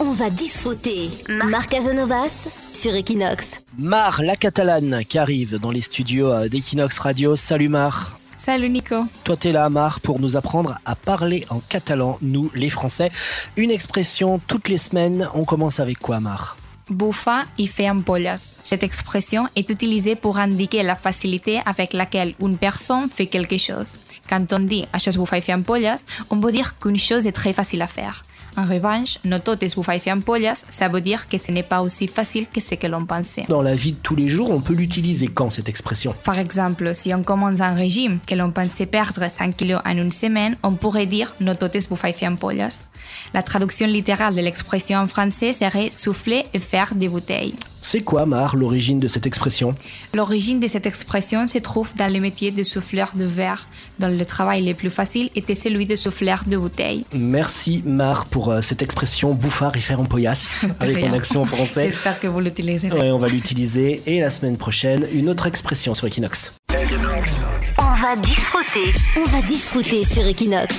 On va disfruter. Marc Casanovas sur Equinox. Mar, la catalane, qui arrive dans les studios euh, d'Equinox Radio. Salut Mar. Salut Nico. Toi, t'es là, Mar, pour nous apprendre à parler en catalan, nous, les Français. Une expression toutes les semaines. On commence avec quoi, Mar? Bufa y fait ampollas. Cette expression est utilisée pour indiquer la facilité avec laquelle une personne fait quelque chose. Quand on dit això és bufar i fer ampolles, on veut dire qu'une chose est très facile à faire. En revanche, no tot és bufar i fer ampolles, ça veut dire que ce n'est pas aussi facile que ce que l'on pensait. Dans la vie de tous les jours, on peut l'utiliser quand cette expression? Par exemple, si on commence un régime que l'on pensait perdre 5 kilos en une semaine, on pourrait dire no tot és bufar i fer ampolles. La traduction littérale de l'expression en français serait souffler et faire des bouteilles. C'est quoi, Mar, l'origine de cette expression? L'origine de cette expression se trouve dans le métier de souffleur de verre, dont le travail le plus facile était celui de souffleur de bouteilles. Merci, Mar, pour euh, cette expression bouffard et faire en poillasse avec mon accent français. J'espère que vous l'utiliserez. Ouais, on va l'utiliser. Et la semaine prochaine, une autre expression sur Equinox. On va disfruter. On va disfruter sur Equinox.